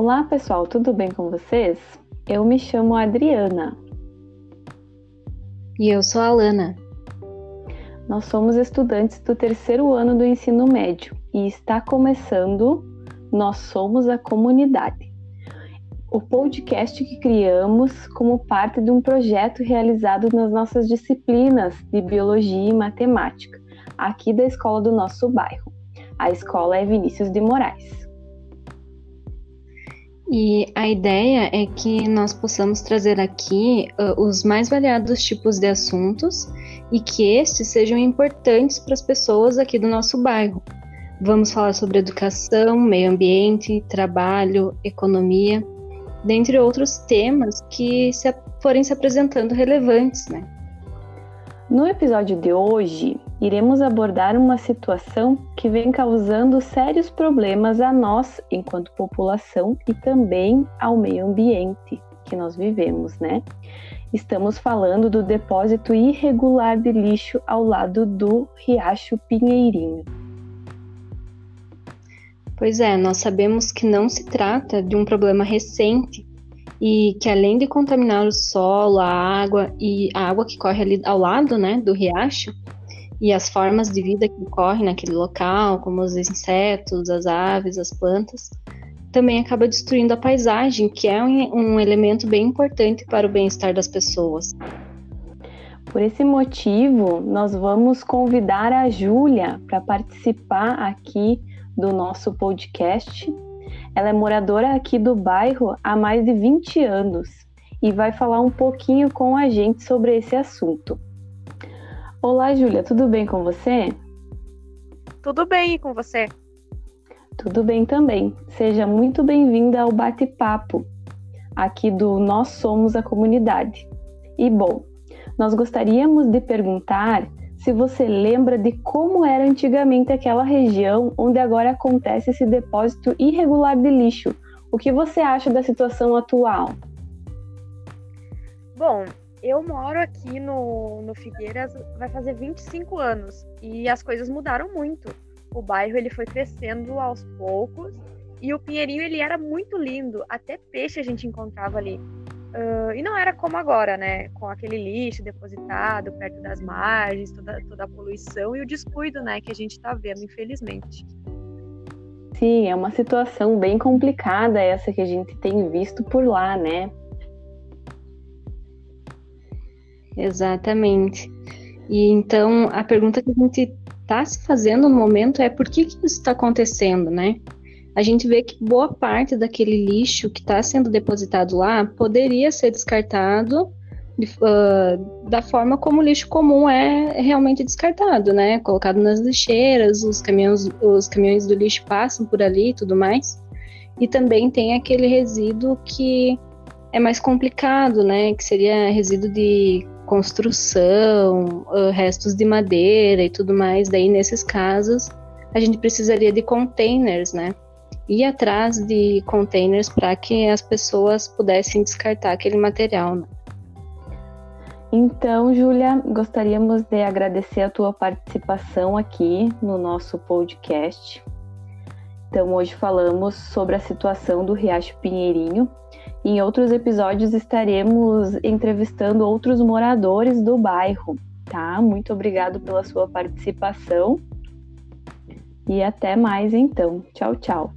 Olá, pessoal, tudo bem com vocês? Eu me chamo Adriana. E eu sou a Alana. Nós somos estudantes do terceiro ano do ensino médio e está começando Nós Somos a Comunidade, o podcast que criamos como parte de um projeto realizado nas nossas disciplinas de Biologia e Matemática, aqui da escola do nosso bairro. A escola é Vinícius de Moraes. E a ideia é que nós possamos trazer aqui uh, os mais variados tipos de assuntos e que estes sejam importantes para as pessoas aqui do nosso bairro. Vamos falar sobre educação, meio ambiente, trabalho, economia, dentre outros temas que se, forem se apresentando relevantes, né? No episódio de hoje, iremos abordar uma situação que vem causando sérios problemas a nós, enquanto população, e também ao meio ambiente que nós vivemos, né? Estamos falando do depósito irregular de lixo ao lado do Riacho Pinheirinho. Pois é, nós sabemos que não se trata de um problema recente e que além de contaminar o solo, a água e a água que corre ali ao lado, né, do riacho e as formas de vida que correm naquele local, como os insetos, as aves, as plantas, também acaba destruindo a paisagem, que é um, um elemento bem importante para o bem-estar das pessoas. Por esse motivo, nós vamos convidar a Júlia para participar aqui do nosso podcast. Ela é moradora aqui do bairro há mais de 20 anos e vai falar um pouquinho com a gente sobre esse assunto. Olá, Júlia, tudo bem com você? Tudo bem e com você? Tudo bem também. Seja muito bem-vinda ao bate-papo aqui do Nós Somos a Comunidade. E bom, nós gostaríamos de perguntar se você lembra de como era antigamente aquela região onde agora acontece esse depósito irregular de lixo. O que você acha da situação atual? Bom, eu moro aqui no, no Figueiras vai fazer 25 anos e as coisas mudaram muito o bairro ele foi crescendo aos poucos e o Pinheirinho ele era muito lindo, até peixe a gente encontrava ali. Uh, e não era como agora, né? Com aquele lixo depositado perto das margens, toda, toda a poluição e o descuido, né? Que a gente está vendo, infelizmente. Sim, é uma situação bem complicada essa que a gente tem visto por lá, né? Exatamente. E então a pergunta que a gente está se fazendo no momento é por que, que isso está acontecendo, né? A gente vê que boa parte daquele lixo que está sendo depositado lá poderia ser descartado uh, da forma como o lixo comum é realmente descartado, né? Colocado nas lixeiras, os caminhões, os caminhões do lixo passam por ali e tudo mais. E também tem aquele resíduo que é mais complicado, né? Que seria resíduo de construção, restos de madeira e tudo mais. Daí, nesses casos, a gente precisaria de containers, né? Ir atrás de containers para que as pessoas pudessem descartar aquele material. Né? Então, Júlia, gostaríamos de agradecer a tua participação aqui no nosso podcast. Então, hoje falamos sobre a situação do Riacho Pinheirinho, em outros episódios estaremos entrevistando outros moradores do bairro, tá? Muito obrigado pela sua participação. E até mais então. Tchau, tchau.